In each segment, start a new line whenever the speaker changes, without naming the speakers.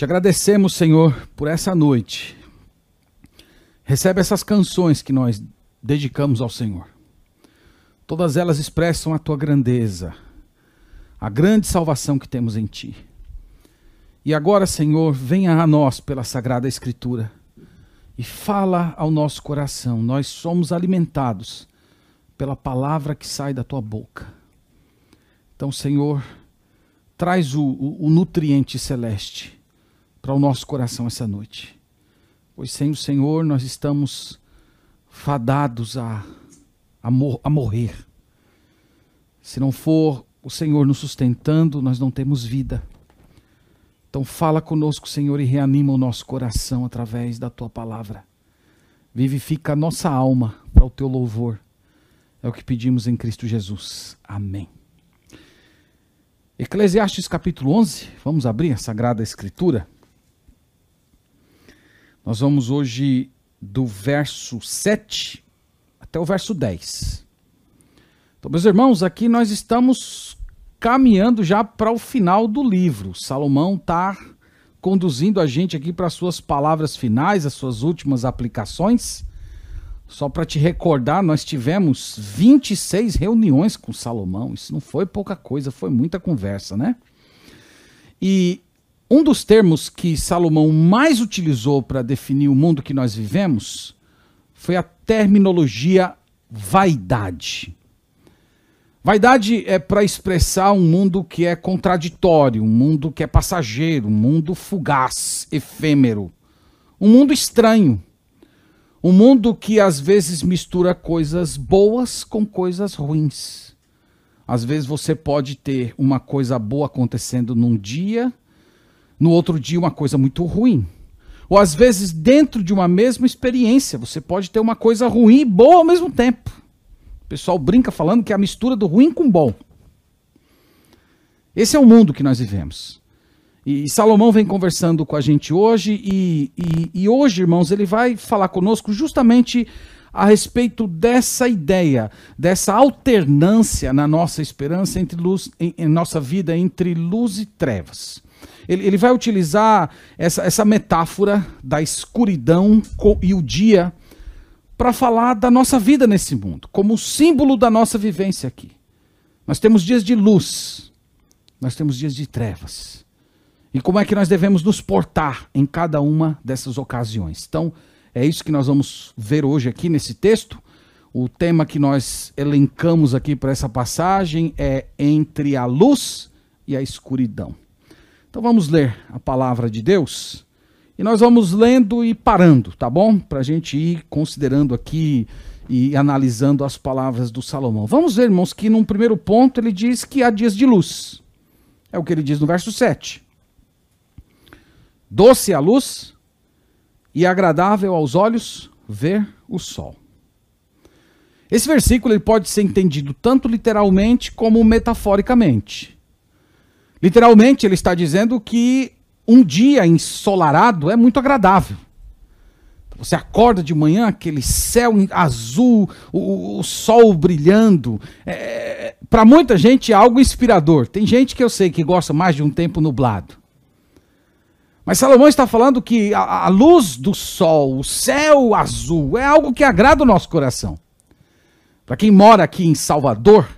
Te agradecemos, Senhor, por essa noite. Recebe essas canções que nós dedicamos ao Senhor. Todas elas expressam a tua grandeza, a grande salvação que temos em ti. E agora, Senhor, venha a nós pela Sagrada Escritura e fala ao nosso coração. Nós somos alimentados pela palavra que sai da tua boca. Então, Senhor, traz o, o, o nutriente celeste para o nosso coração essa noite. Pois sem o Senhor nós estamos fadados a, a, mor a morrer. Se não for o Senhor nos sustentando, nós não temos vida. Então fala conosco, Senhor, e reanima o nosso coração através da tua palavra. Vivifica a nossa alma para o teu louvor. É o que pedimos em Cristo Jesus. Amém. Eclesiastes capítulo 11, vamos abrir a Sagrada Escritura. Nós vamos hoje do verso 7 até o verso 10. Então, meus irmãos, aqui nós estamos caminhando já para o final do livro. Salomão está conduzindo a gente aqui para as suas palavras finais, as suas últimas aplicações. Só para te recordar, nós tivemos 26 reuniões com Salomão. Isso não foi pouca coisa, foi muita conversa, né? E um dos termos que Salomão mais utilizou para definir o mundo que nós vivemos foi a terminologia vaidade. Vaidade é para expressar um mundo que é contraditório, um mundo que é passageiro, um mundo fugaz, efêmero, um mundo estranho. Um mundo que às vezes mistura coisas boas com coisas ruins. Às vezes você pode ter uma coisa boa acontecendo num dia, no outro dia uma coisa muito ruim. Ou às vezes dentro de uma mesma experiência, você pode ter uma coisa ruim e boa ao mesmo tempo pessoal brinca falando que é a mistura do ruim com o bom. Esse é o mundo que nós vivemos. E Salomão vem conversando com a gente hoje, e, e, e hoje, irmãos, ele vai falar conosco justamente a respeito dessa ideia, dessa alternância na nossa esperança entre luz, em, em nossa vida entre luz e trevas. Ele, ele vai utilizar essa, essa metáfora da escuridão e o dia para falar da nossa vida nesse mundo, como símbolo da nossa vivência aqui. Nós temos dias de luz, nós temos dias de trevas. E como é que nós devemos nos portar em cada uma dessas ocasiões? Então, é isso que nós vamos ver hoje aqui nesse texto. O tema que nós elencamos aqui para essa passagem é entre a luz e a escuridão. Então vamos ler a palavra de Deus e nós vamos lendo e parando, tá bom? Para a gente ir considerando aqui e analisando as palavras do Salomão. Vamos ver, irmãos, que num primeiro ponto ele diz que há dias de luz. É o que ele diz no verso 7. Doce a luz e agradável aos olhos ver o sol. Esse versículo ele pode ser entendido tanto literalmente como metaforicamente. Literalmente, ele está dizendo que um dia ensolarado é muito agradável. Você acorda de manhã, aquele céu azul, o, o sol brilhando. É, Para muita gente é algo inspirador. Tem gente que eu sei que gosta mais de um tempo nublado. Mas Salomão está falando que a, a luz do sol, o céu azul, é algo que agrada o nosso coração. Para quem mora aqui em Salvador,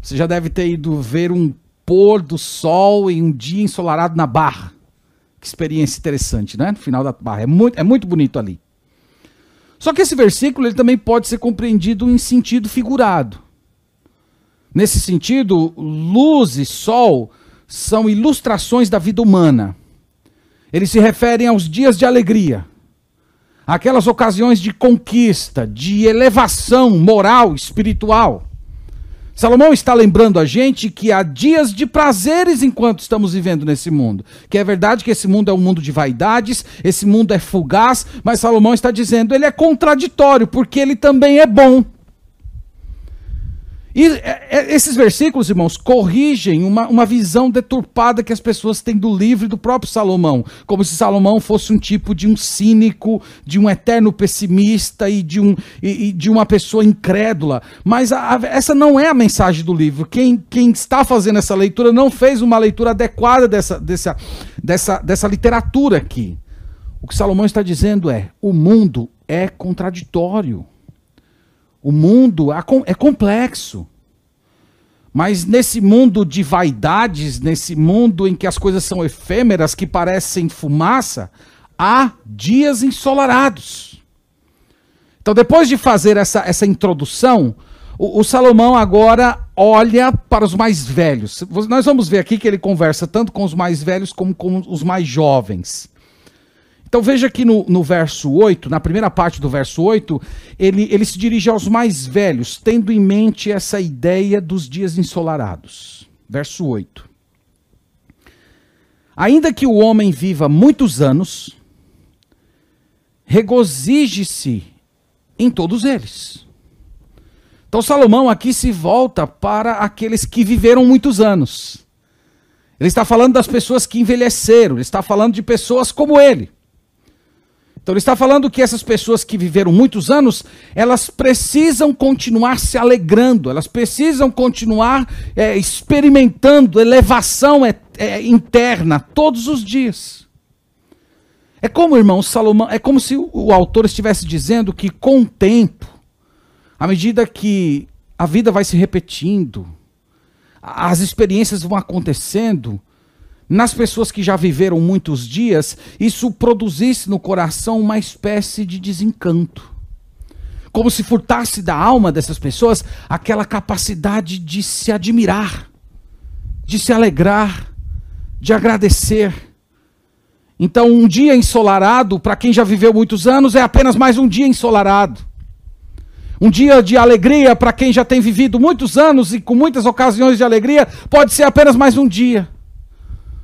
você já deve ter ido ver um pôr do sol em um dia ensolarado na Barra. Que experiência interessante, né? No final da barra. É muito, é muito bonito ali. Só que esse versículo ele também pode ser compreendido em sentido figurado. Nesse sentido, luz e sol são ilustrações da vida humana. Eles se referem aos dias de alegria, aquelas ocasiões de conquista, de elevação moral, espiritual. Salomão está lembrando a gente que há dias de prazeres enquanto estamos vivendo nesse mundo. Que é verdade que esse mundo é um mundo de vaidades, esse mundo é fugaz, mas Salomão está dizendo ele é contraditório, porque ele também é bom. E é, é, esses versículos, irmãos, corrigem uma, uma visão deturpada que as pessoas têm do livro e do próprio Salomão. Como se Salomão fosse um tipo de um cínico, de um eterno pessimista e de, um, e, e de uma pessoa incrédula. Mas a, a, essa não é a mensagem do livro. Quem, quem está fazendo essa leitura não fez uma leitura adequada dessa, dessa, dessa, dessa literatura aqui. O que Salomão está dizendo é: o mundo é contraditório. O mundo é complexo. Mas nesse mundo de vaidades, nesse mundo em que as coisas são efêmeras, que parecem fumaça, há dias ensolarados. Então, depois de fazer essa, essa introdução, o, o, Salomão agora olha para os mais velhos. Nós vamos ver aqui que ele conversa tanto com os mais velhos como com os mais jovens. Então veja aqui no, no verso 8, na primeira parte do verso 8, ele, ele se dirige aos mais velhos, tendo em mente essa ideia dos dias ensolarados. Verso 8. Ainda que o homem viva muitos anos, regozije-se em todos eles. Então Salomão aqui se volta para aqueles que viveram muitos anos. Ele está falando das pessoas que envelheceram, ele está falando de pessoas como ele. Então ele está falando que essas pessoas que viveram muitos anos, elas precisam continuar se alegrando, elas precisam continuar é, experimentando elevação é, é, interna todos os dias. É como, irmão, Salomão, é como se o, autor estivesse dizendo que com o tempo, à medida que a vida vai se repetindo, as experiências vão acontecendo, nas pessoas que já viveram muitos dias, isso produzisse no coração uma espécie de desencanto. Como se furtasse da alma dessas pessoas aquela capacidade de se admirar, de se alegrar, de agradecer. Então, um dia ensolarado, para quem já viveu muitos anos, é apenas mais um dia ensolarado. Um dia de alegria, para quem já tem vivido muitos anos e com muitas ocasiões de alegria, pode ser apenas mais um dia.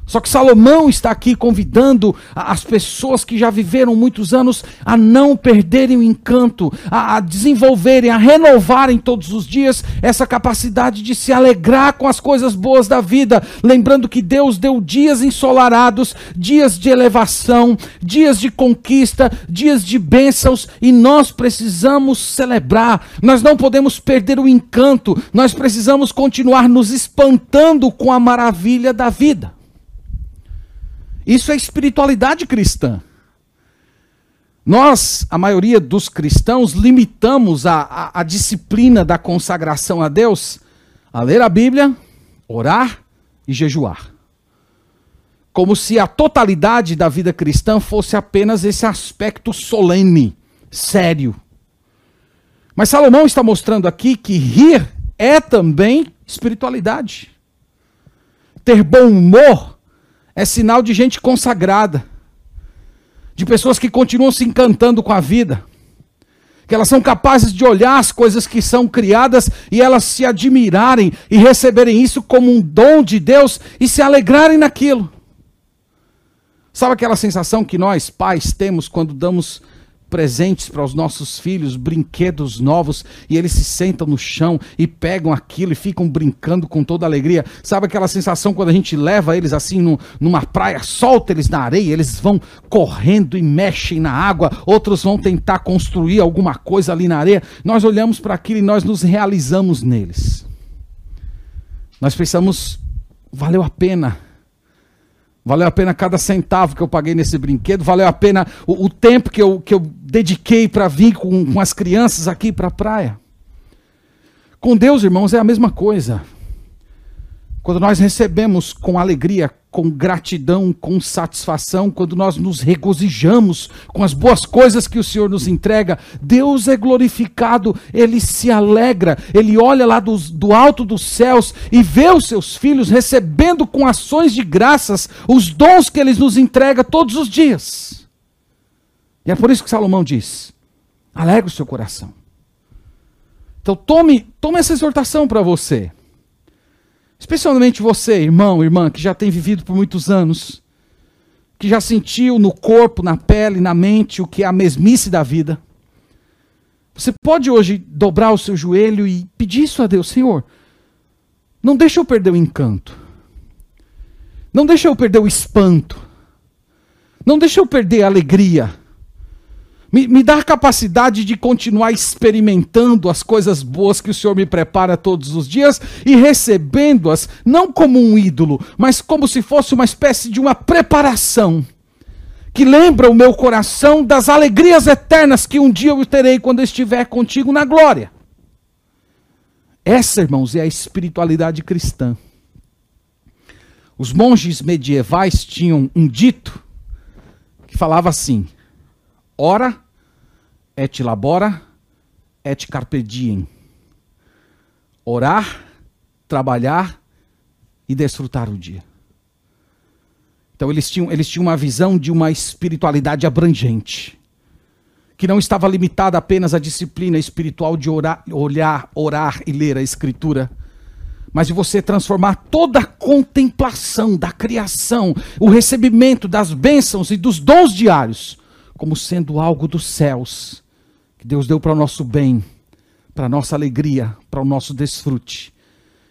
Só que Salomão está aqui convidando as pessoas que já viveram muitos anos a não perderem o encanto, a, desenvolverem, a renovarem todos os dias essa capacidade de se alegrar com as coisas boas da vida, lembrando que Deus deu dias ensolarados, dias de elevação, dias de conquista, dias de bênçãos e nós precisamos celebrar. Nós não podemos perder o encanto, nós precisamos continuar nos espantando com a maravilha da vida. Isso é espiritualidade cristã. Nós, a maioria dos cristãos, limitamos a, a, a, disciplina da consagração a Deus a ler a Bíblia, orar e jejuar. Como se a totalidade da vida cristã fosse apenas esse aspecto solene, sério. Mas Salomão está mostrando aqui que rir é também espiritualidade. Ter bom humor é sinal de gente consagrada, de pessoas que continuam se encantando com a vida, que elas são capazes de olhar as coisas que são criadas e elas se admirarem e receberem isso como um dom de Deus e se alegrarem naquilo. Sabe aquela sensação que nós, pais, temos quando damos presentes para os nossos filhos, brinquedos novos, e eles se sentam no chão e pegam aquilo e ficam brincando com toda alegria. Sabe aquela sensação quando a gente leva eles assim no, numa praia, solta eles na areia, eles vão correndo e mexem na água, outros vão tentar construir alguma coisa ali na areia. Nós olhamos para aquilo e nós nos realizamos neles. Nós pensamos, valeu a pena Valeu a pena cada centavo que eu paguei nesse brinquedo, valeu a pena o, o tempo que eu, que eu dediquei para vir com, com as crianças aqui para a praia. Com Deus, irmãos, é a mesma coisa. Quando nós recebemos com alegria, com gratidão, com satisfação, quando nós nos regozijamos com as boas coisas que o Senhor nos entrega, Deus é glorificado, ele se alegra, ele olha lá do, do alto dos céus e vê os seus filhos recebendo com ações de graças os dons que ele nos entrega todos os dias. E é por isso que Salomão diz: alegre o seu coração. Então tome, tome essa exortação para você. Especialmente você, irmão, irmã, que já tem vivido por muitos anos, que já sentiu no corpo, na pele, na mente o que é a mesmice da vida. Você pode hoje dobrar o seu joelho e pedir isso a Deus, Senhor. Não deixa eu perder o encanto. Não deixa eu perder o espanto. Não deixa eu perder a alegria. Me, me dá a capacidade de continuar experimentando as coisas boas que o Senhor me prepara todos os dias e recebendo-as, não como um ídolo, mas como se fosse uma espécie de uma preparação que lembra o meu coração das alegrias eternas que um dia eu terei quando eu estiver contigo na glória. Essa, irmãos, é a espiritualidade cristã. Os monges medievais tinham um dito que falava assim: Ora et labora et carpe diem. Orar, trabalhar e desfrutar o dia. Então eles tinham, eles tinham uma visão de uma espiritualidade abrangente, que não estava limitada apenas à disciplina espiritual de orar, olhar, orar e ler a Escritura, mas de você transformar toda a contemplação da criação, o recebimento das bênçãos e dos dons diários, como sendo algo dos céus, que Deus deu para o nosso bem, para a nossa alegria, para o nosso desfrute.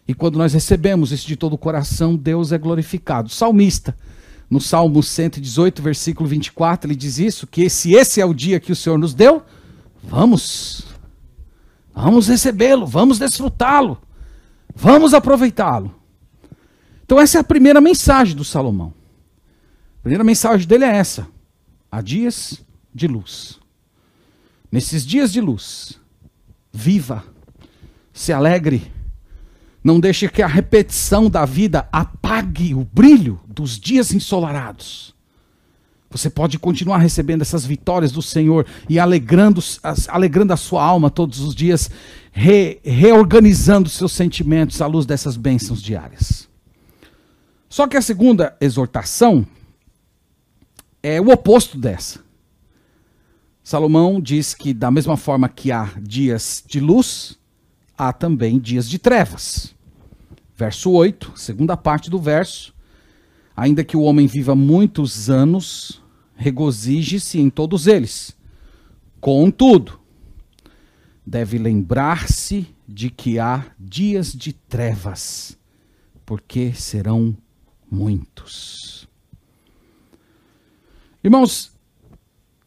E quando nós recebemos isso de todo o coração, Deus é glorificado. O salmista no Salmo 118, versículo 24, ele diz isso: que se esse é o dia que o Senhor nos deu, vamos, vamos recebê-lo, vamos desfrutá-lo, vamos aproveitá-lo. Então, essa é a primeira mensagem do Salomão. A primeira mensagem dele é essa: há dias de luz. Nesses dias de luz, viva, se alegre, não deixe que a repetição da vida apague o brilho dos dias ensolarados. Você pode continuar recebendo essas vitórias do Senhor e alegrando, alegrando a sua alma todos os dias, re, reorganizando seus sentimentos à luz dessas bênçãos diárias. Só que a segunda exortação é o oposto dessa. Salomão diz que, da mesma forma que há dias de luz, há também dias de trevas. Verso 8, segunda parte do verso. Ainda que o homem viva muitos anos, regozije-se em todos eles. Contudo, deve lembrar-se de que há dias de trevas, porque serão muitos. Irmãos,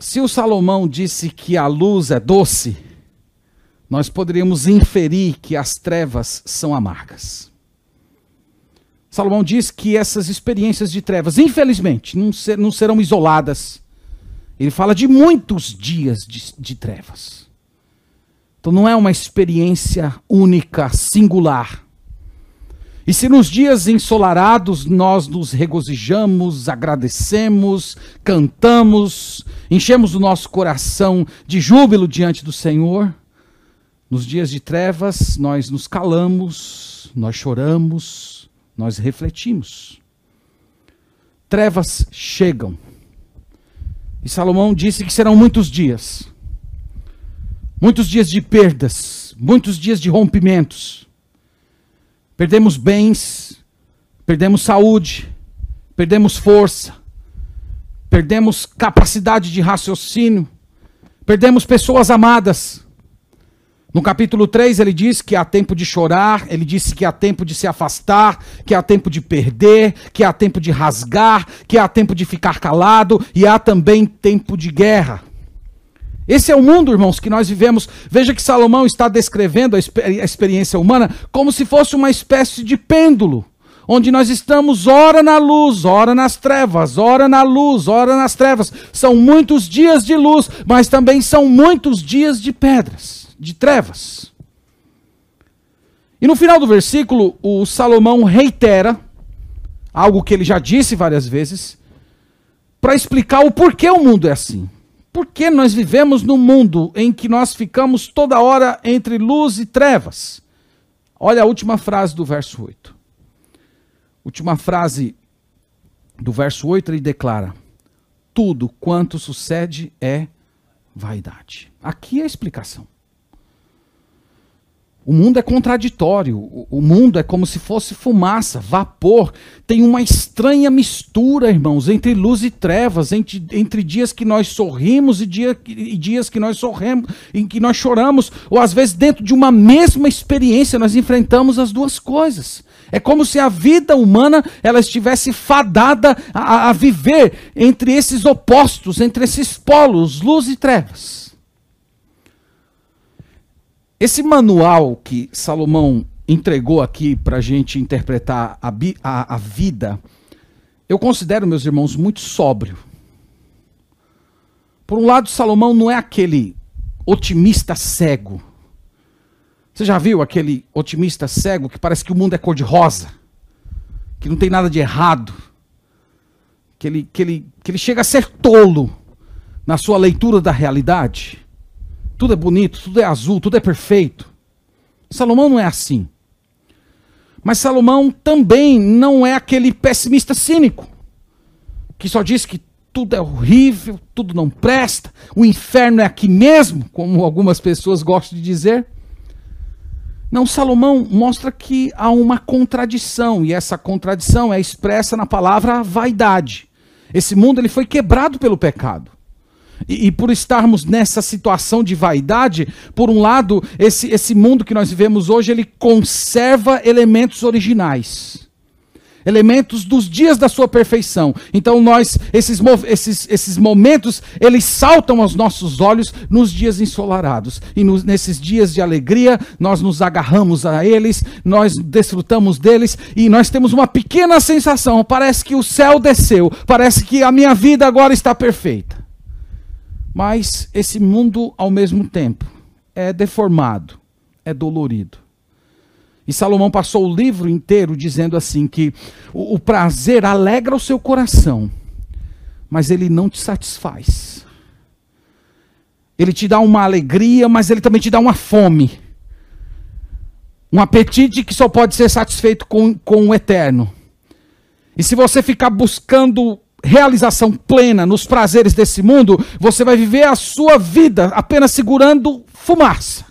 se o Salomão disse que a luz é doce, nós poderíamos inferir que as trevas são amargas. Salomão diz que essas experiências de trevas, infelizmente, não, ser, não serão isoladas. Ele fala de muitos dias de, de trevas. Então não é uma experiência única, singular. E se nos dias ensolarados nós nos regozijamos, agradecemos, cantamos, enchemos o nosso coração de júbilo diante do Senhor, nos dias de trevas nós nos calamos, nós choramos, nós refletimos. Trevas chegam. E Salomão disse que serão muitos dias. Muitos dias de perdas, muitos dias de rompimentos. Perdemos bens, perdemos saúde, perdemos força, perdemos capacidade de raciocínio, perdemos pessoas amadas. No capítulo 3 ele diz que há tempo de chorar, ele disse que há tempo de se afastar, que há tempo de perder, que há tempo de rasgar, que há tempo de ficar calado e há também tempo de guerra. Esse é o mundo, irmãos, que nós vivemos. Veja que Salomão está descrevendo a, experiência humana como se fosse uma espécie de pêndulo, onde nós estamos ora na luz, ora nas trevas, ora na luz, ora nas trevas. São muitos dias de luz, mas também são muitos dias de pedras de trevas. E no final do versículo, o Salomão reitera algo que ele já disse várias vezes, para explicar o porquê o mundo é assim. Por que nós vivemos num mundo em que nós ficamos toda hora entre luz e trevas? Olha a última frase do verso 8. Última frase do verso 8, ele declara: Tudo quanto sucede é vaidade. Aqui é a explicação. O mundo é contraditório, o mundo é como se fosse fumaça, vapor. Tem uma estranha mistura, irmãos, entre luz e trevas, entre, entre dias que nós sorrimos e, dia, e dias que nós sorremos, em que nós choramos, ou às vezes dentro de uma mesma experiência nós enfrentamos as duas coisas. É como se a vida humana ela estivesse fadada a, a viver entre esses opostos, entre esses polos, luz e trevas. Esse manual que Salomão entregou aqui para a gente interpretar a, a, a vida, eu considero, meus irmãos, muito sóbrio. Por um lado, Salomão não é aquele otimista cego. Você já viu aquele otimista cego que parece que o mundo é cor-de-rosa? Que não tem nada de errado? Que ele, que, ele, que ele chega a ser tolo na sua leitura da realidade? Tudo é bonito, tudo é azul, tudo é perfeito. Salomão não é assim. Mas Salomão também não é aquele pessimista cínico que só diz que tudo é horrível, tudo não presta, o inferno é aqui mesmo, como algumas pessoas gostam de dizer. Não, Salomão mostra que há uma contradição, e essa contradição é expressa na palavra vaidade. Esse mundo ele foi quebrado pelo pecado. E, e, por estarmos nessa situação de vaidade, por um lado, esse, esse mundo que nós vivemos hoje, ele conserva elementos originais. Elementos dos dias da sua perfeição. Então nós, esses, esses, esses momentos, eles saltam aos nossos olhos nos dias ensolarados. E nos, nesses dias de alegria, nós nos agarramos a eles, nós desfrutamos deles e nós temos uma pequena sensação. Parece que o céu desceu, parece que a minha vida agora está perfeita. Mas esse mundo, ao mesmo tempo, é deformado, é dolorido. E Salomão passou o livro inteiro dizendo assim: que o, o prazer alegra o seu coração, mas ele não te satisfaz. Ele te dá uma alegria, mas ele também te dá uma fome. Um apetite que só pode ser satisfeito com, com o eterno. E se você ficar buscando realização plena nos prazeres desse mundo, você vai viver a sua vida apenas segurando fumaça.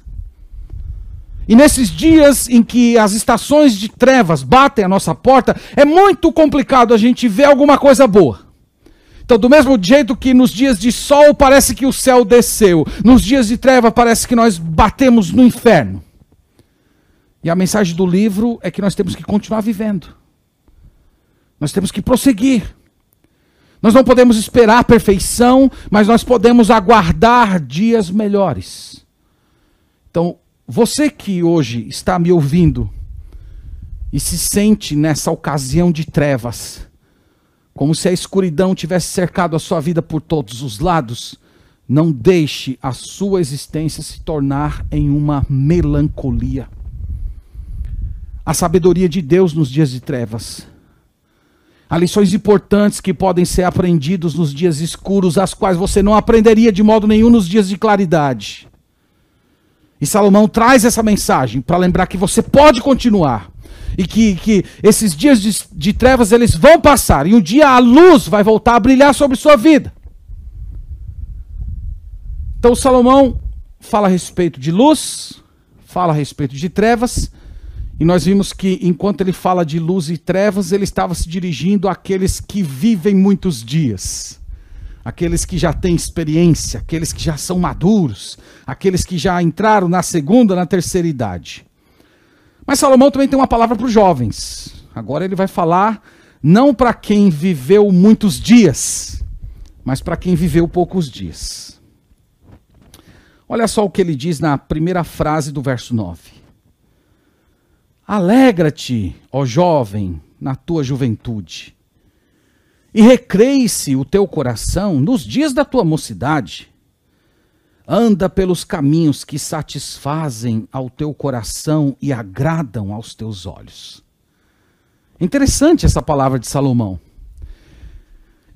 E nesses dias em que as estações de trevas batem a nossa porta, é muito complicado a gente ver alguma coisa boa. Então, do mesmo jeito que nos dias de sol parece que o céu desceu, nos dias de treva parece que nós batemos no inferno. E a mensagem do livro é que nós temos que continuar vivendo. Nós temos que prosseguir. Nós não podemos esperar perfeição, mas nós podemos aguardar dias melhores. Então, você que hoje está me ouvindo e se sente nessa ocasião de trevas, como se a escuridão tivesse cercado a sua vida por todos os lados, não deixe a sua existência se tornar em uma melancolia. A sabedoria de Deus nos dias de trevas Há lições importantes que podem ser aprendidos nos dias escuros, as quais você não aprenderia de modo nenhum nos dias de claridade. E Salomão traz essa mensagem para lembrar que você pode continuar. E que, que esses dias de, de trevas eles vão passar. E um dia a luz vai voltar a brilhar sobre sua vida. Então Salomão fala a respeito de luz, fala a respeito de trevas e nós vimos que enquanto ele fala de luz e trevas, ele estava se dirigindo àqueles que vivem muitos dias. Aqueles que já têm experiência, aqueles que já são maduros, aqueles que já entraram na segunda, na terceira idade. Mas Salomão também tem uma palavra para os jovens. Agora ele vai falar não para quem viveu muitos dias, mas para quem viveu poucos dias. Olha só o que ele diz na primeira frase do verso 9. Alegra-te, ó jovem, na tua juventude, e recreie-se o teu coração nos dias da tua mocidade. Anda pelos caminhos que satisfazem ao teu coração e agradam aos teus olhos. Interessante essa palavra de Salomão.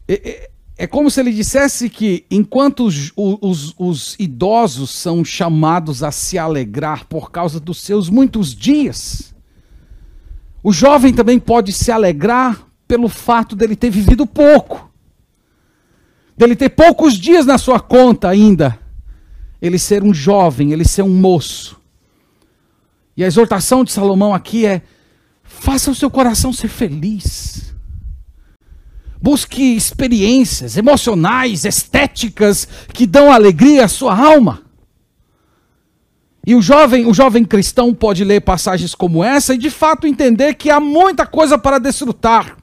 É, é, é como se ele dissesse que enquanto os, os, os idosos são chamados a se alegrar por causa dos seus muitos dias, o jovem também pode se alegrar pelo fato dele ter vivido pouco, dele ter poucos dias na sua conta ainda, ele ser um jovem, ele ser um moço. E a exortação de Salomão aqui é: faça o seu coração ser feliz. Busque experiências emocionais, estéticas que dão alegria à sua alma. E o jovem, o jovem cristão pode ler passagens como essa e de fato entender que há muita coisa para desfrutar.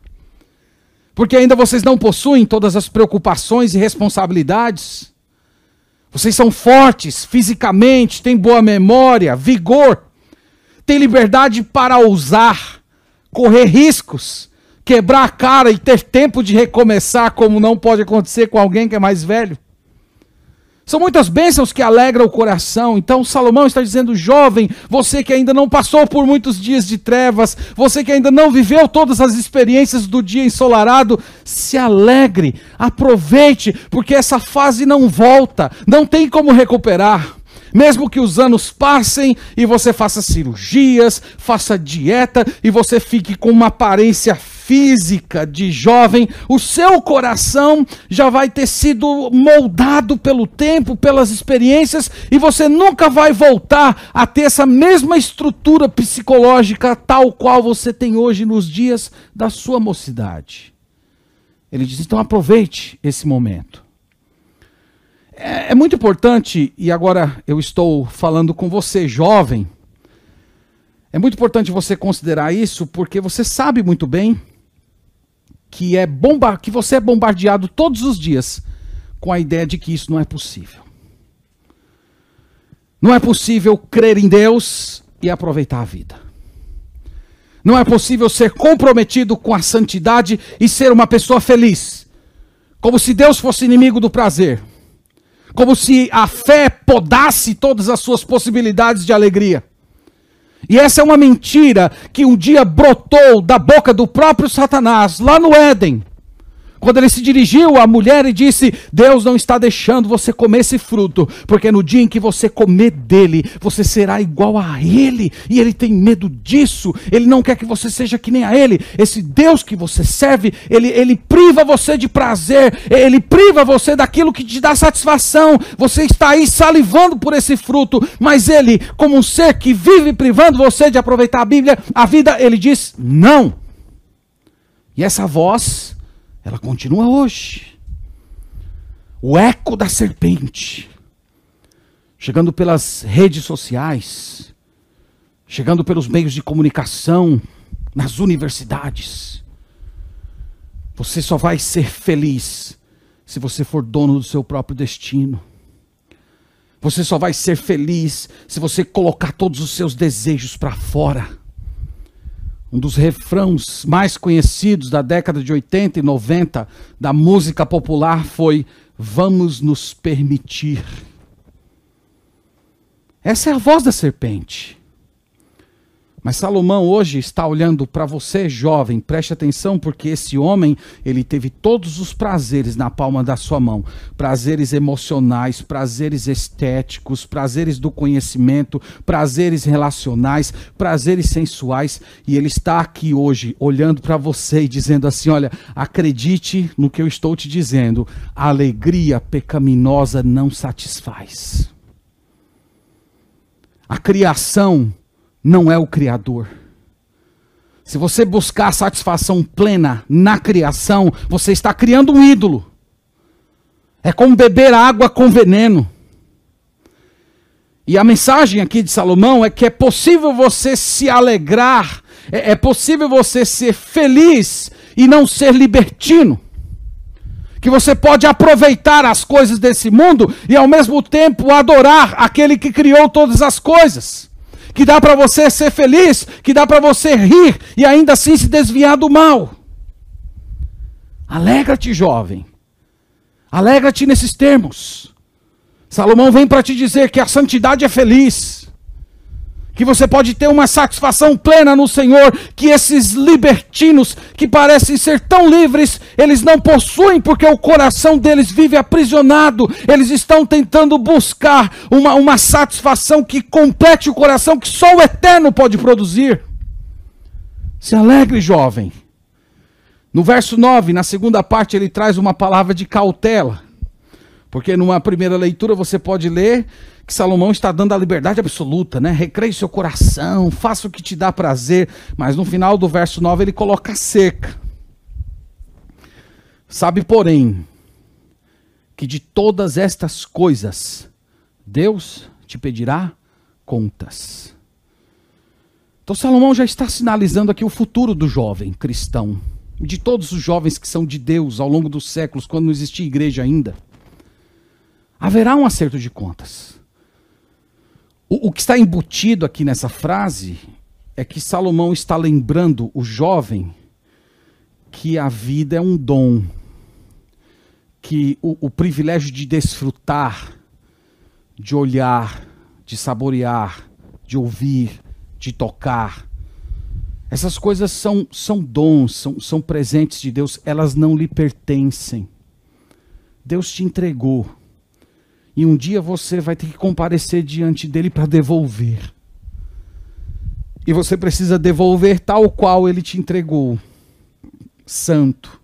Porque ainda vocês não possuem todas as preocupações e responsabilidades. Vocês são fortes fisicamente, têm boa memória, vigor, têm liberdade para ousar, correr riscos, quebrar a cara e ter tempo de recomeçar, como não pode acontecer com alguém que é mais velho. São muitas bênçãos que alegram o coração. Então Salomão está dizendo, jovem, você que ainda não passou por muitos dias de trevas, você que ainda não viveu todas as experiências do dia ensolarado, se alegre, aproveite, porque essa fase não volta, não tem como recuperar. Mesmo que os anos passem e você faça cirurgias, faça dieta e você fique com uma aparência física de jovem, o seu coração já vai ter sido moldado pelo tempo, pelas experiências, e você nunca vai voltar a ter essa mesma estrutura psicológica tal qual você tem hoje nos dias da sua mocidade. Ele diz: então aproveite esse momento. É, é muito importante, e agora eu estou falando com você, jovem. É muito importante você considerar isso, porque você sabe muito bem que, é bomba que você é bombardeado todos os dias com a ideia de que isso não é possível. Não é possível crer em Deus e aproveitar a vida. Não é possível ser comprometido com a santidade e ser uma pessoa feliz. Como se Deus fosse inimigo do prazer. Como se a fé podasse todas as suas possibilidades de alegria. E essa é uma mentira que um dia brotou da boca do próprio Satanás, lá no Éden. Quando ele se dirigiu à mulher e disse: Deus não está deixando você comer esse fruto, porque no dia em que você comer dele, você será igual a ele, e ele tem medo disso, ele não quer que você seja que nem a ele. Esse Deus que você serve, ele, ele priva você de prazer, ele priva você daquilo que te dá satisfação. Você está aí salivando por esse fruto, mas ele, como um ser que vive privando você de aproveitar a Bíblia, a vida, ele diz: não. E essa voz ela continua hoje. O eco da serpente, chegando pelas redes sociais, chegando pelos meios de comunicação, nas universidades. Você só vai ser feliz se você for dono do seu próprio destino. Você só vai ser feliz se você colocar todos os seus desejos para fora. Um dos refrãos mais conhecidos da década de 80 e 90 da música popular foi Vamos nos permitir. Essa é a voz da serpente. Mas Salomão hoje está olhando para você, jovem, preste atenção, porque esse homem, ele teve todos os prazeres na palma da sua mão: prazeres emocionais, prazeres estéticos, prazeres do conhecimento, prazeres relacionais, prazeres sensuais, e ele está aqui hoje olhando para você e dizendo assim: olha, acredite no que eu estou te dizendo, a alegria pecaminosa não satisfaz. A criação não é o Criador. Se você buscar satisfação plena na criação, você está criando um ídolo. É como beber água com veneno. E a mensagem aqui de Salomão é que é possível você se alegrar, é, é possível você ser feliz e não ser libertino. Que você pode aproveitar as coisas desse mundo e ao mesmo tempo adorar aquele que criou todas as coisas que dá para você ser feliz, que dá para você rir e ainda assim se desviar do mal. Alegra-te, jovem. Alegra-te nesses termos. Salomão vem para te dizer que a santidade é feliz que você pode ter uma satisfação plena no Senhor, que esses libertinos que parecem ser tão livres, eles não possuem porque o coração deles vive aprisionado, eles estão tentando buscar uma, uma satisfação que complete o coração que só o eterno pode produzir. Se alegre, jovem. No verso 9, na segunda parte, ele traz uma palavra de cautela. Porque numa primeira leitura você pode ler que Salomão está dando a liberdade absoluta, né? Recreie seu coração, faça o que te dá prazer. Mas no final do verso 9 ele coloca cerca. Sabe, porém, que de todas estas coisas Deus te pedirá contas. Então Salomão já está sinalizando aqui o futuro do jovem cristão, de todos os jovens que são de Deus ao longo dos séculos, quando não existia igreja ainda haverá um acerto de contas. O, o que está embutido aqui nessa frase é que Salomão está lembrando o jovem que a vida é um dom, que o, o privilégio de desfrutar, de olhar, de saborear, de ouvir, de tocar, essas coisas são, são dons, são, são presentes de Deus, elas não lhe pertencem. Deus te entregou. E um dia você vai ter que comparecer diante dele para devolver. E você precisa devolver tal qual ele te entregou santo,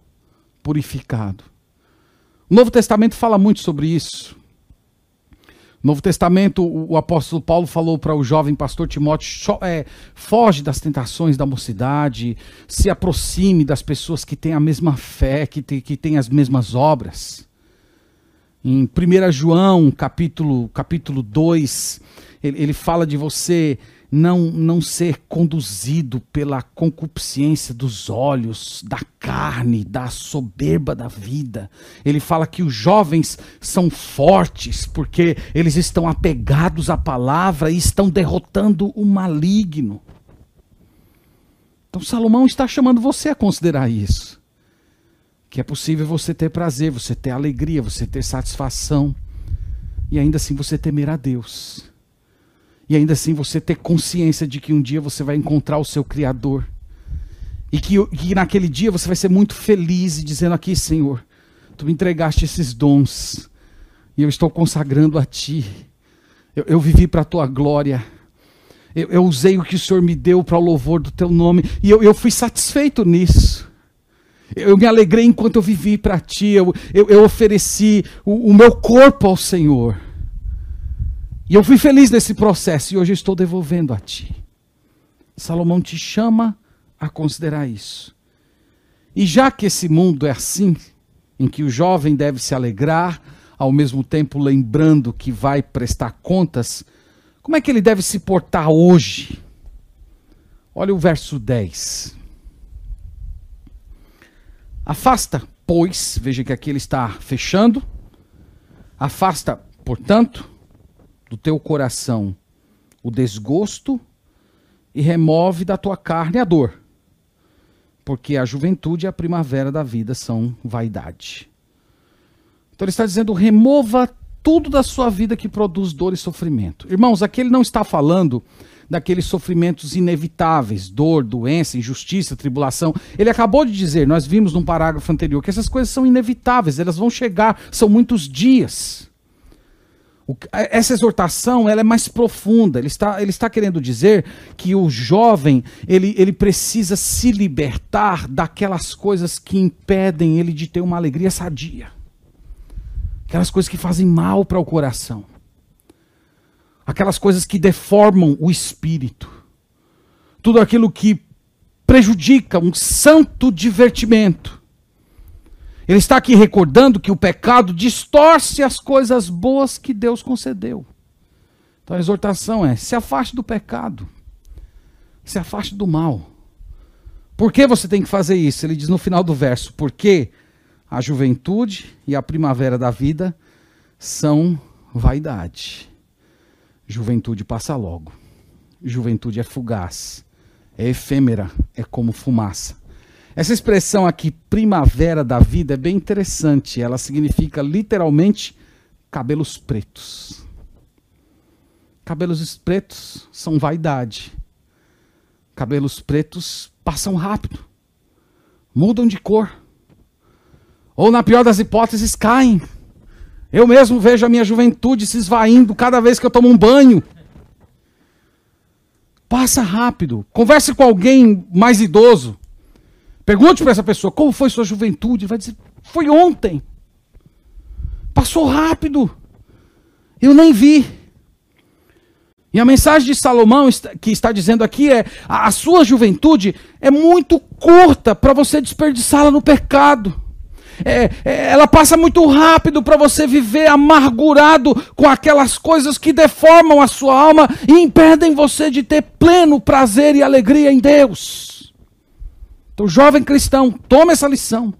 purificado. O Novo Testamento fala muito sobre isso. No Novo Testamento, o apóstolo Paulo falou para o jovem pastor Timóteo: é, foge das tentações da mocidade, se aproxime das pessoas que têm a mesma fé, que, que têm as mesmas obras. Em 1 João, capítulo, capítulo 2, ele, ele fala de você não, não ser conduzido pela concupiscência dos olhos, da carne, da soberba da vida. Ele fala que os jovens são fortes porque eles estão apegados à palavra e estão derrotando o maligno. Então Salomão está chamando você a considerar isso que é possível você ter prazer, você ter alegria, você ter satisfação, e ainda assim você temer a Deus. E ainda assim você ter consciência de que um dia você vai encontrar o seu Criador. E que, que naquele dia você vai ser muito feliz e dizendo aqui, Senhor, tu me entregaste esses dons, e eu estou consagrando a Ti. Eu, eu vivi para a Tua glória. Eu, eu, usei o que o Senhor me deu para o louvor do Teu nome, e eu, eu fui satisfeito nisso. Eu me alegrei enquanto eu vivi para ti, eu, eu, eu ofereci o, o, meu corpo ao Senhor. E eu fui feliz nesse processo e hoje estou devolvendo a ti. Salomão te chama a considerar isso. E já que esse mundo é assim, em que o jovem deve se alegrar, ao mesmo tempo lembrando que vai prestar contas, como é que ele deve se portar hoje? Olha o verso 10. Afasta, pois, veja que aqui ele está fechando. Afasta, portanto, do teu coração o desgosto e remove da tua carne a dor. Porque a juventude e a primavera da vida são vaidade. Então ele está dizendo: remova tudo da sua vida que produz dor e sofrimento. Irmãos, aqui ele não está falando daqueles sofrimentos inevitáveis, dor, doença, injustiça, tribulação. Ele acabou de dizer, nós vimos num parágrafo anterior, que essas coisas são inevitáveis, elas vão chegar, são muitos dias. O, essa exortação ela é mais profunda. Ele está, ele está querendo dizer que o jovem ele, ele precisa se libertar daquelas coisas que impedem ele de ter uma alegria sadia. Aquelas coisas que fazem mal para o coração aquelas coisas que deformam o espírito, tudo aquilo que prejudica um santo divertimento. Ele está aqui recordando que o pecado distorce as coisas boas que Deus concedeu. Então a exortação é: se afaste do pecado, se afaste do mal. Por que você tem que fazer isso? Ele diz no final do verso: porque a juventude e a primavera da vida são vaidade. Juventude passa logo. Juventude é fugaz, é efêmera, é como fumaça. Essa expressão aqui, primavera da vida, é bem interessante. Ela significa literalmente cabelos pretos. Cabelos pretos são vaidade. Cabelos pretos passam rápido, mudam de cor. Ou, na pior das hipóteses, caem. Eu mesmo vejo a minha juventude se esvaindo cada vez que eu tomo um banho. Passa rápido. Converse com alguém mais idoso. Pergunte para essa pessoa como foi sua juventude. Vai dizer: foi ontem. Passou rápido. Eu nem vi. E a mensagem de Salomão que está dizendo aqui é: a sua juventude é muito curta para você desperdiçá-la no pecado. É, é, ela passa muito rápido para você viver amargurado com aquelas coisas que deformam a sua alma e impedem você de ter pleno prazer e alegria em Deus. Então, jovem cristão, tome essa lição.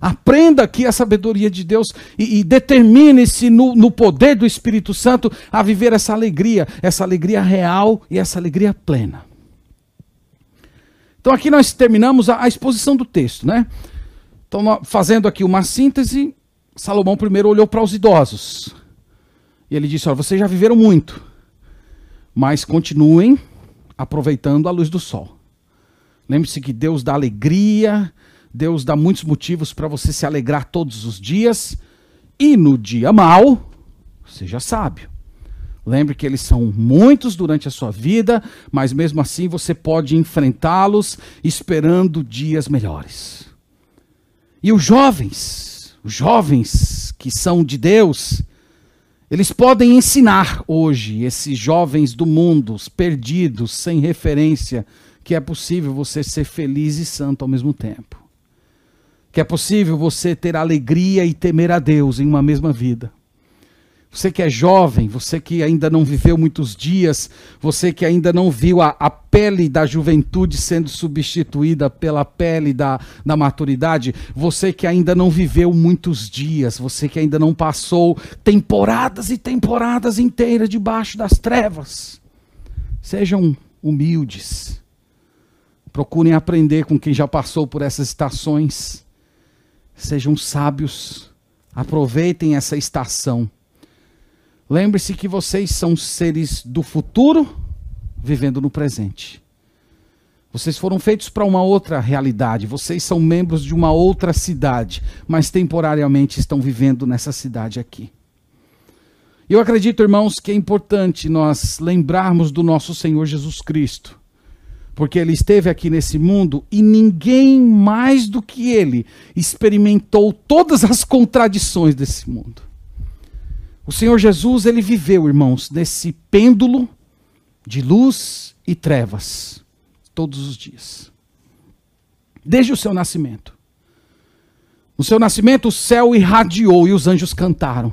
Aprenda aqui a sabedoria de Deus e, e determine-se no, no poder do Espírito Santo a viver essa alegria, essa alegria real e essa alegria plena. Então aqui nós terminamos a, a exposição do texto, né? Então, fazendo aqui uma síntese, Salomão primeiro olhou para os idosos. E ele disse: Olha, vocês já viveram muito, mas continuem aproveitando a luz do sol. Lembre-se que Deus dá alegria, Deus dá muitos motivos para você se alegrar todos os dias. E no dia mau, seja sábio. Lembre que eles são muitos durante a sua vida, mas mesmo assim você pode enfrentá-los esperando dias melhores. E os jovens, os jovens que são de Deus, eles podem ensinar hoje esses jovens do mundo, os perdidos, sem referência, que é possível você ser feliz e santo ao mesmo tempo. Que é possível você ter alegria e temer a Deus em uma mesma vida. Você que é jovem, você que ainda não viveu muitos dias, você que ainda não viu a, a pele da juventude sendo substituída pela pele da, da maturidade, você que ainda não viveu muitos dias, você que ainda não passou temporadas e temporadas inteiras debaixo das trevas, sejam humildes, procurem aprender com quem já passou por essas estações, sejam sábios, aproveitem essa estação Lembre-se que vocês são seres do futuro vivendo no presente. Vocês foram feitos para uma outra realidade, vocês são membros de uma outra cidade, mas temporariamente estão vivendo nessa cidade aqui. Eu acredito, irmãos, que é importante nós lembrarmos do nosso Senhor Jesus Cristo, porque ele esteve aqui nesse mundo e ninguém mais do que ele experimentou todas as contradições desse mundo. O Senhor Jesus, ele viveu, irmãos, nesse pêndulo de luz e trevas todos os dias. Desde o seu nascimento. No seu nascimento, o céu irradiou e os anjos cantaram.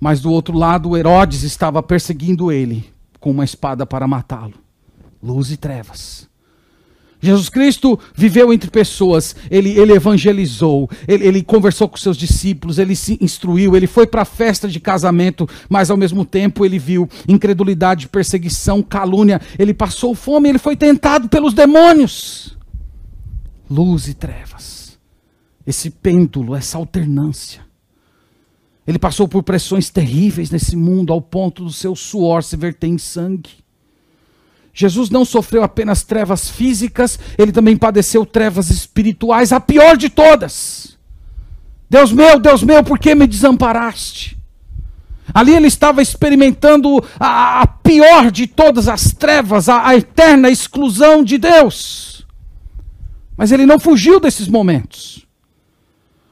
Mas do outro lado, Herodes estava perseguindo ele com uma espada para matá-lo. Luz e trevas. Jesus Cristo viveu entre pessoas, ele, ele evangelizou, ele, ele, conversou com seus discípulos, ele se instruiu, ele foi para a festa de casamento, mas ao mesmo tempo ele viu incredulidade, perseguição, calúnia, ele passou fome, ele foi tentado pelos demônios. Luz e trevas, esse pêndulo, essa alternância. Ele passou por pressões terríveis nesse mundo, ao ponto do seu suor se verter em sangue. Jesus não sofreu apenas trevas físicas, ele também padeceu trevas espirituais, a pior de todas. Deus meu, Deus meu, por que me desamparaste? Ali ele estava experimentando a, a pior de todas as trevas, a, a eterna exclusão de Deus. Mas ele não fugiu desses momentos.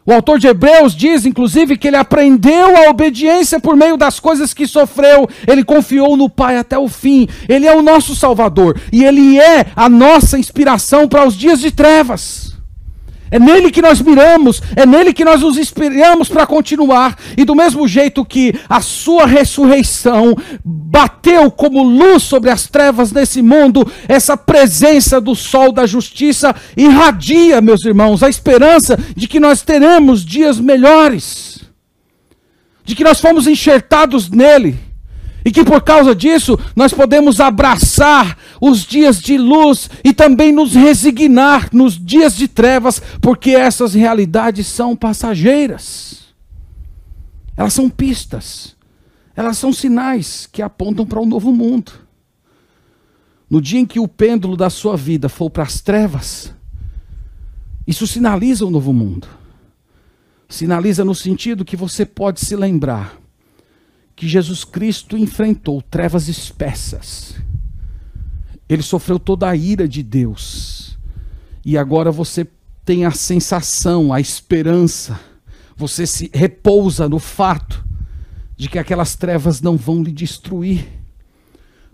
O autor de Hebreus diz, inclusive, que ele aprendeu a obediência por meio das coisas que sofreu. Ele confiou no Pai até o fim. Ele é o nosso Salvador. E ele é a nossa inspiração para os dias de trevas. É nele que nós miramos, é nele que nós nos inspiramos para continuar. E do mesmo jeito que a sua ressurreição bateu como luz sobre as trevas desse mundo, essa presença do sol da justiça irradia, meus irmãos, a esperança de que nós teremos dias melhores, de que nós fomos enxertados nele e que por causa disso nós podemos abraçar os dias de luz e também nos resignar nos dias de trevas, porque essas realidades são passageiras. Elas são pistas, elas são sinais que apontam para um novo mundo. No dia em que o pêndulo da sua vida for para as trevas, isso sinaliza um novo mundo. Sinaliza no sentido que você pode se lembrar que Jesus Cristo enfrentou trevas espessas. Ele sofreu toda a ira de Deus. E agora você tem a sensação, a esperança, Você se repousa no fato de que aquelas trevas não vão lhe destruir.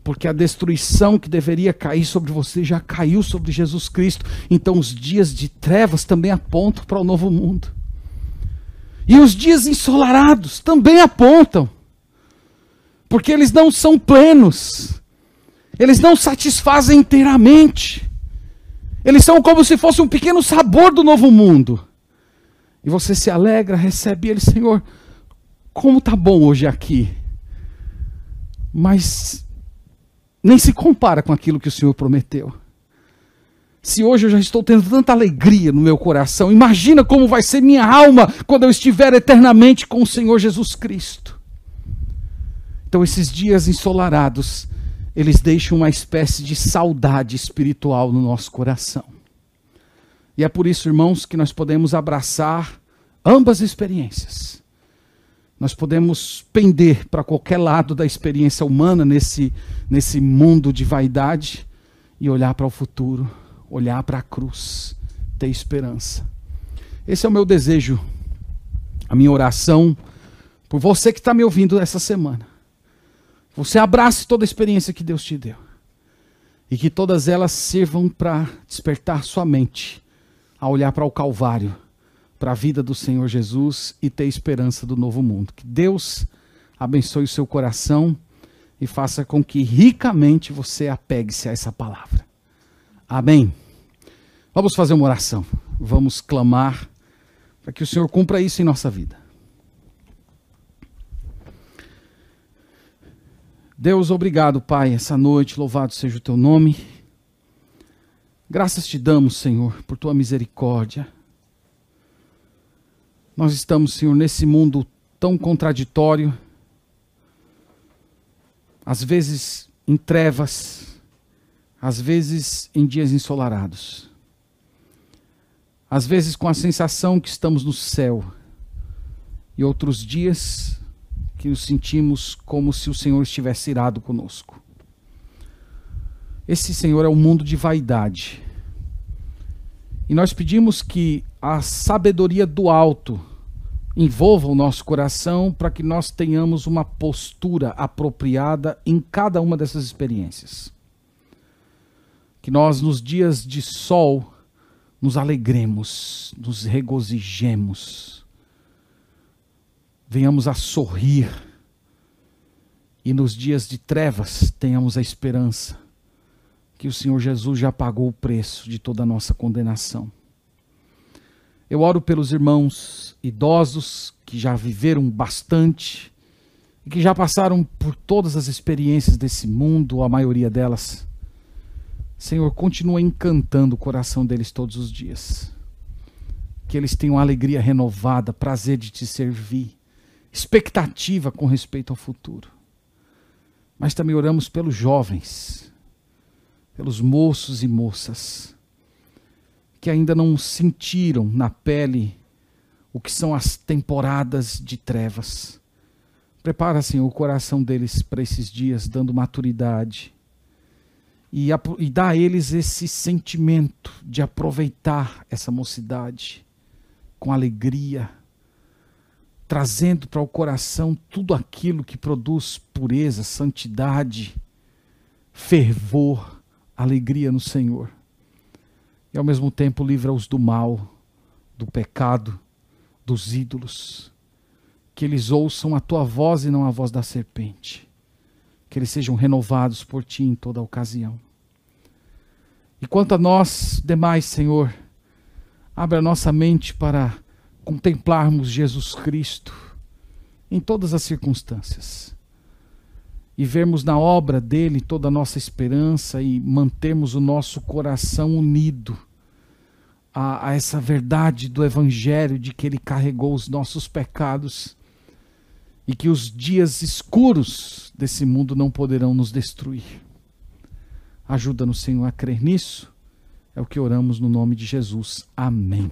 Porque a destruição que deveria cair sobre você já caiu sobre Jesus Cristo. Então os dias de trevas também apontam para o novo mundo. E os dias ensolarados também apontam. Porque eles não são plenos. Eles não satisfazem inteiramente. Eles são como se fosse um pequeno sabor do novo mundo. E você se alegra, recebe ele, Senhor, como tá bom hoje aqui. Mas nem se compara com aquilo que o Senhor prometeu. Se hoje eu já estou tendo tanta alegria no meu coração, imagina como vai ser minha alma quando eu estiver eternamente com o Senhor Jesus Cristo. Então, esses dias ensolarados, eles deixam uma espécie de saudade espiritual no nosso coração. E é por isso, irmãos, que nós podemos abraçar ambas experiências. Nós podemos pender para qualquer lado da experiência humana nesse, nesse mundo de vaidade e olhar para o futuro, olhar para a cruz, ter esperança. Esse é o meu desejo, a minha oração por você que está me ouvindo essa semana. Você abrace toda a experiência que Deus te deu. E que todas elas sirvam para despertar sua mente a olhar para o Calvário para a vida do Senhor Jesus e ter esperança do novo mundo. Que Deus abençoe o seu coração e faça com que ricamente você apegue-se a essa palavra. Amém. Vamos fazer uma oração. Vamos clamar para que o Senhor cumpra isso em nossa vida. Deus, obrigado, Pai, essa noite, louvado seja o teu nome. Graças te damos, Senhor, por tua misericórdia. Nós estamos, Senhor, nesse mundo tão contraditório, às vezes em trevas, às vezes em dias ensolarados, às vezes com a sensação que estamos no céu, e outros dias que nos sentimos como se o Senhor estivesse irado conosco. Esse Senhor é um mundo de vaidade. E nós pedimos que a sabedoria do alto envolva o nosso coração para que nós tenhamos uma postura apropriada em cada uma dessas experiências. Que nós, nos dias de sol, nos alegremos, nos regozijemos, venhamos a sorrir e nos dias de trevas tenhamos a esperança que o Senhor Jesus já pagou o preço de toda a nossa condenação. Eu oro pelos irmãos idosos que já viveram bastante e que já passaram por todas as experiências desse mundo, a maioria delas. Senhor, continua encantando o coração deles todos os dias. Que eles tenham alegria renovada, prazer de te servir, expectativa com respeito ao futuro. Mas também oramos pelos jovens, pelos moços e moças que ainda não sentiram na pele o que são as temporadas de trevas. Prepara, Senhor, o coração deles para esses dias, dando maturidade. E, e dá a eles esse sentimento de aproveitar essa mocidade com alegria, trazendo para o coração tudo aquilo que produz pureza, santidade, fervor, alegria no Senhor e ao mesmo tempo livra-os do mal, do pecado, dos ídolos. Que eles ouçam a tua voz e não a voz da serpente. Que eles sejam renovados por ti em toda ocasião. E quanto a nós demais, Senhor, abre a nossa mente para contemplarmos Jesus Cristo em todas as circunstâncias e vermos na obra dele toda a nossa esperança e mantermos o nosso coração unido a, a, essa verdade do Evangelho de que ele carregou os nossos pecados e que os dias escuros desse mundo não poderão nos destruir. Ajuda-nos, Senhor, a crer nisso. É o que oramos no nome de Jesus. Amém.